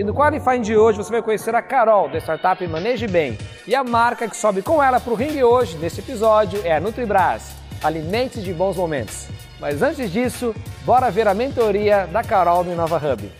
E no Qualifying de hoje você vai conhecer a Carol, da startup Maneje Bem. E a marca que sobe com ela para o ringue hoje, nesse episódio, é a Nutribras. Alimente de bons momentos. Mas antes disso, bora ver a mentoria da Carol no Inova Hub.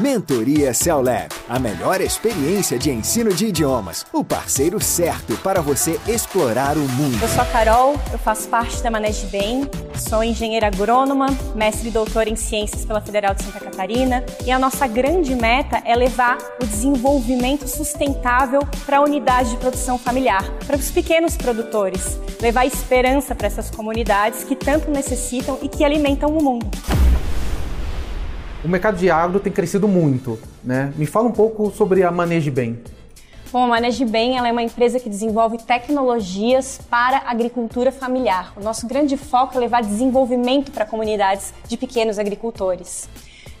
Mentoria CellLab, a melhor experiência de ensino de idiomas, o parceiro certo para você explorar o mundo. Eu sou a Carol, eu faço parte da Manege Bem, sou engenheira agrônoma, mestre e doutora em ciências pela Federal de Santa Catarina e a nossa grande meta é levar o desenvolvimento sustentável para a unidade de produção familiar, para os pequenos produtores, levar esperança para essas comunidades que tanto necessitam e que alimentam o mundo. O mercado de agro tem crescido muito, né? Me fala um pouco sobre a Maneje Bem. Bom, a Maneje Bem é uma empresa que desenvolve tecnologias para agricultura familiar. O nosso grande foco é levar desenvolvimento para comunidades de pequenos agricultores.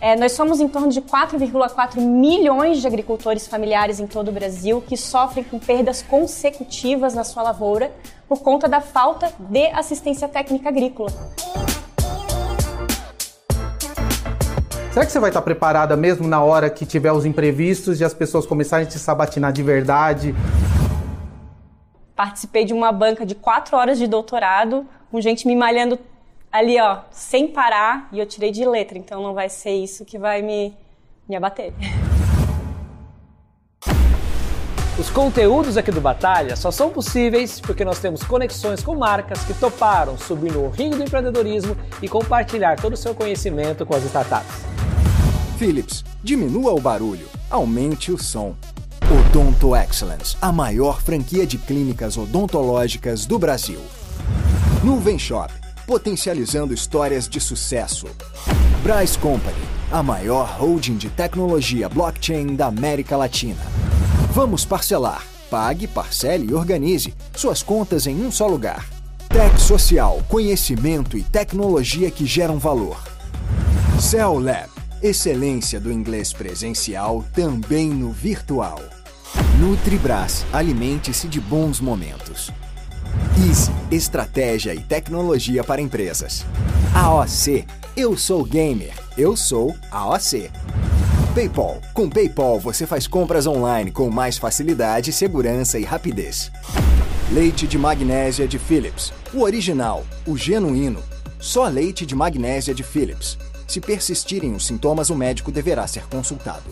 É, nós somos em torno de 4,4 milhões de agricultores familiares em todo o Brasil que sofrem com perdas consecutivas na sua lavoura por conta da falta de assistência técnica agrícola. Será que você vai estar preparada mesmo na hora que tiver os imprevistos e as pessoas começarem a te sabatinar de verdade? Participei de uma banca de quatro horas de doutorado, com gente me malhando ali, ó, sem parar, e eu tirei de letra, então não vai ser isso que vai me, me abater. Os conteúdos aqui do Batalha só são possíveis porque nós temos conexões com marcas que toparam subir no ringue do empreendedorismo e compartilhar todo o seu conhecimento com as startups. Philips, diminua o barulho, aumente o som. Odonto Excellence, a maior franquia de clínicas odontológicas do Brasil. Nuvem Shop, potencializando histórias de sucesso. Bryce Company, a maior holding de tecnologia blockchain da América Latina. Vamos parcelar. Pague, parcele e organize suas contas em um só lugar. Tech Social, conhecimento e tecnologia que geram valor. Cell Lab, excelência do inglês presencial também no virtual. Nutribras, alimente-se de bons momentos. Easy, estratégia e tecnologia para empresas. AOC, eu sou gamer, eu sou AOC. PayPal. Com PayPal você faz compras online com mais facilidade, segurança e rapidez. Leite de magnésia de Philips. O original, o genuíno. Só leite de magnésia de Philips. Se persistirem os sintomas, o médico deverá ser consultado.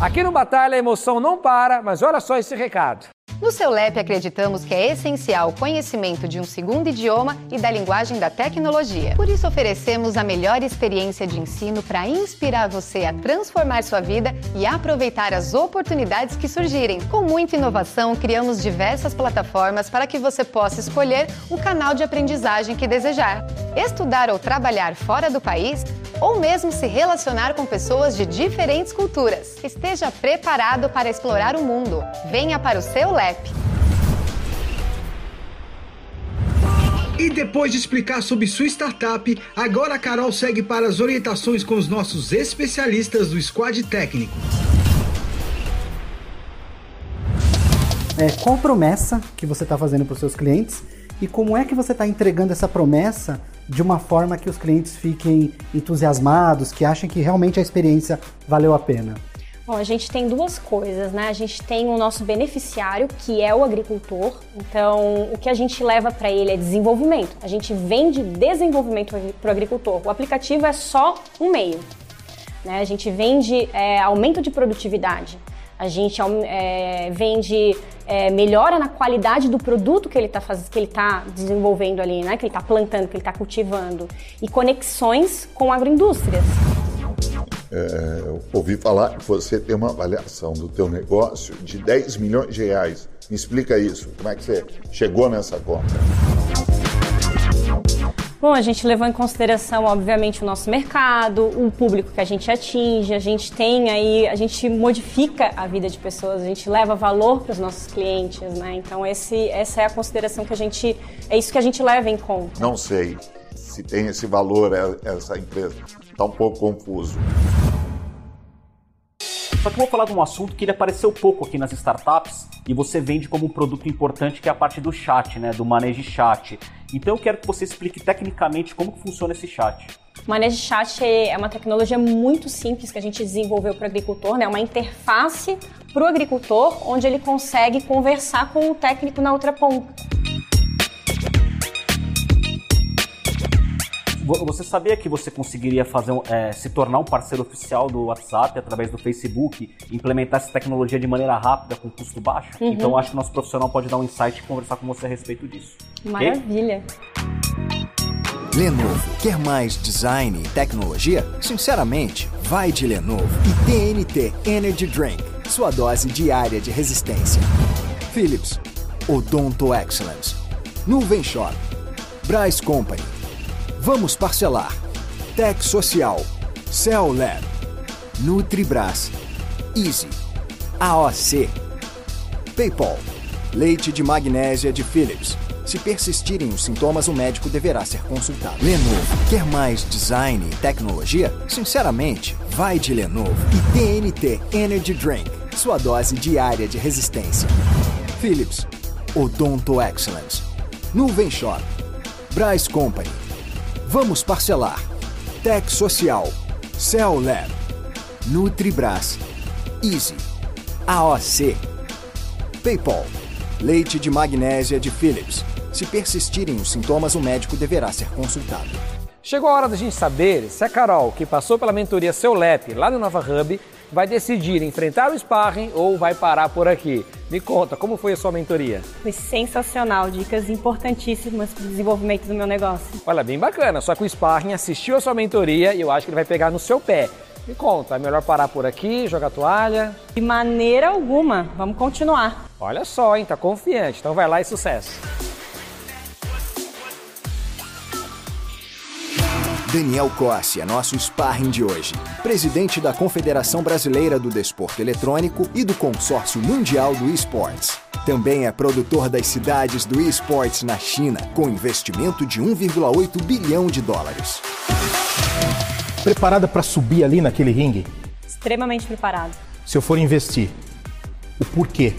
Aqui no Batalha a emoção não para, mas olha só esse recado. No seu LEP acreditamos que é essencial o conhecimento de um segundo idioma e da linguagem da tecnologia. Por isso oferecemos a melhor experiência de ensino para inspirar você a transformar sua vida e aproveitar as oportunidades que surgirem. Com muita inovação, criamos diversas plataformas para que você possa escolher o canal de aprendizagem que desejar. Estudar ou trabalhar fora do país ou mesmo se relacionar com pessoas de diferentes culturas. Esteja preparado para explorar o mundo. Venha para o seu LEP. E depois de explicar sobre sua startup, agora a Carol segue para as orientações com os nossos especialistas do Squad Técnico. É, qual promessa que você está fazendo para os seus clientes e como é que você está entregando essa promessa de uma forma que os clientes fiquem entusiasmados, que achem que realmente a experiência valeu a pena? Bom, a gente tem duas coisas, né? A gente tem o nosso beneficiário, que é o agricultor. Então, o que a gente leva para ele é desenvolvimento. A gente vende desenvolvimento para o agricultor. O aplicativo é só um meio. Né? A gente vende é, aumento de produtividade. A gente é, vende é, melhora na qualidade do produto que ele está que ele tá desenvolvendo ali, né? Que ele está plantando, que ele está cultivando e conexões com agroindústrias. É, eu ouvi falar que você tem uma avaliação do teu negócio de 10 milhões de reais. Me explica isso. Como é que você chegou nessa conta? Bom, a gente levou em consideração, obviamente, o nosso mercado, o público que a gente atinge, a gente tem aí, a gente modifica a vida de pessoas, a gente leva valor para os nossos clientes, né? Então, esse, essa é a consideração que a gente, é isso que a gente leva em conta. Não sei se tem esse valor essa empresa. Está um pouco confuso. Só que eu vou falar de um assunto que ele apareceu pouco aqui nas startups e você vende como um produto importante que é a parte do chat, né, do manejo chat. Então eu quero que você explique tecnicamente como funciona esse chat. O Manejo Chat é uma tecnologia muito simples que a gente desenvolveu para o agricultor, né? uma interface para o agricultor, onde ele consegue conversar com o técnico na outra ponta. Você sabia que você conseguiria fazer, é, se tornar um parceiro oficial do WhatsApp através do Facebook, implementar essa tecnologia de maneira rápida, com custo baixo? Uhum. Então acho que o nosso profissional pode dar um insight e conversar com você a respeito disso. Maravilha! Okay? Lenovo, quer mais design e tecnologia? Sinceramente, vai de Lenovo e TNT Energy Drink, sua dose diária de resistência. Philips, Odonto Excellence, Nuvem Shop, Bryce Company, Vamos Parcelar, Tech Social, Cell Lab, Nutribras, Easy, AOC, PayPal, Leite de magnésia de Philips. Se persistirem os sintomas, o médico deverá ser consultado. Lenovo. Quer mais design e tecnologia? Sinceramente, vai de Lenovo e TNT Energy Drink. Sua dose diária de resistência. Philips. Odonto Excellence. Nuvem Shop. Bryce Company. Vamos parcelar. Tech Social. Cell Lab. Nutribras. Easy. AOC. PayPal. Leite de magnésia de Philips. Se persistirem os sintomas, o médico deverá ser consultado. Chegou a hora da gente saber se a Carol, que passou pela mentoria Seu Lep lá no Nova Hub, vai decidir enfrentar o sparring ou vai parar por aqui. Me conta, como foi a sua mentoria? Foi sensacional, dicas importantíssimas para o desenvolvimento do meu negócio. Olha, bem bacana, só que o sparring assistiu a sua mentoria e eu acho que ele vai pegar no seu pé. Me conta, é melhor parar por aqui, jogar toalha? De maneira alguma, vamos continuar. Olha só, hein, tá confiante, então vai lá e sucesso. Daniel Cossi é nosso sparring de hoje. Presidente da Confederação Brasileira do Desporto Eletrônico e do Consórcio Mundial do Esportes. Também é produtor das cidades do esportes na China, com investimento de 1,8 bilhão de dólares. Preparada para subir ali naquele ringue? Extremamente preparado. Se eu for investir, o porquê?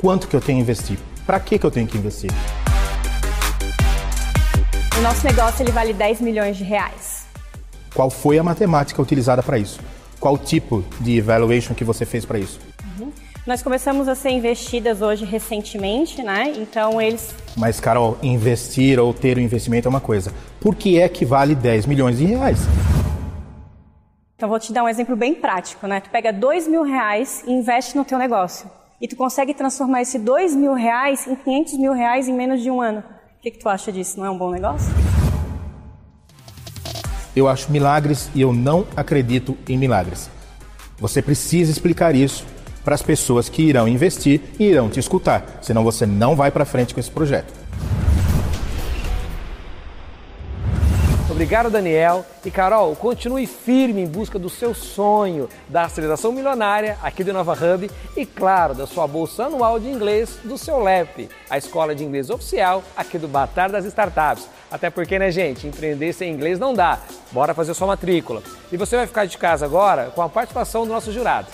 Quanto que eu tenho que investir? Para que que eu tenho que investir? O nosso negócio ele vale 10 milhões de reais. Qual foi a matemática utilizada para isso? Qual tipo de evaluation que você fez para isso? Uhum. Nós começamos a ser investidas hoje recentemente, né? Então eles. Mas, Carol, investir ou ter o um investimento é uma coisa. Por que é que vale 10 milhões de reais? Então vou te dar um exemplo bem prático, né? Tu pega 2 mil reais e investe no teu negócio. E tu consegue transformar esse 2 mil reais em 500 mil reais em menos de um ano. O que, que tu acha disso? Não é um bom negócio? Eu acho milagres e eu não acredito em milagres. Você precisa explicar isso para as pessoas que irão investir e irão te escutar, senão você não vai para frente com esse projeto. Obrigado, Daniel. E Carol, continue firme em busca do seu sonho da aceleração milionária aqui do Nova Hub e, claro, da sua bolsa anual de inglês do seu LEP, a escola de inglês oficial aqui do Batalha das Startups. Até porque, né, gente, empreender sem inglês não dá. Bora fazer sua matrícula. E você vai ficar de casa agora com a participação do nosso jurado.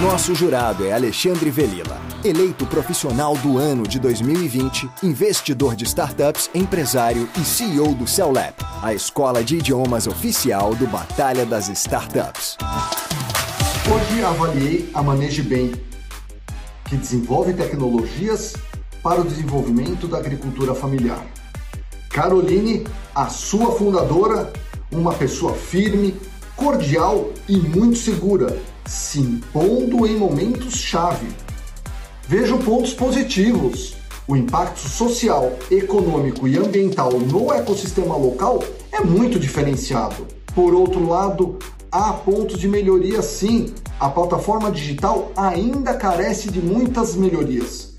Nosso jurado é Alexandre Velila, eleito profissional do ano de 2020, investidor de startups, empresário e CEO do CellLab, a escola de idiomas oficial do Batalha das Startups. Hoje avaliei a Maneje Bem, que desenvolve tecnologias para o desenvolvimento da agricultura familiar. Caroline, a sua fundadora, uma pessoa firme, cordial e muito segura se impondo em momentos-chave. Vejo pontos positivos. O impacto social, econômico e ambiental no ecossistema local é muito diferenciado. Por outro lado, há pontos de melhoria sim. A plataforma digital ainda carece de muitas melhorias.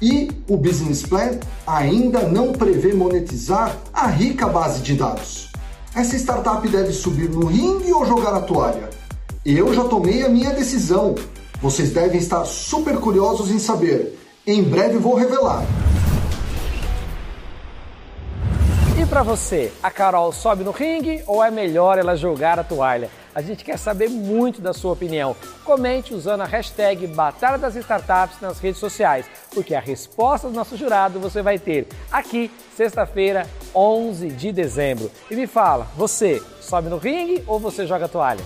E o business plan ainda não prevê monetizar a rica base de dados. Essa startup deve subir no ringue ou jogar a toalha? Eu já tomei a minha decisão. Vocês devem estar super curiosos em saber. Em breve vou revelar. E para você, a Carol sobe no ringue ou é melhor ela jogar a toalha? A gente quer saber muito da sua opinião. Comente usando a hashtag Batalha das Startups nas redes sociais, porque a resposta do nosso jurado você vai ter aqui, sexta-feira, 11 de dezembro. E me fala, você sobe no ringue ou você joga toalha?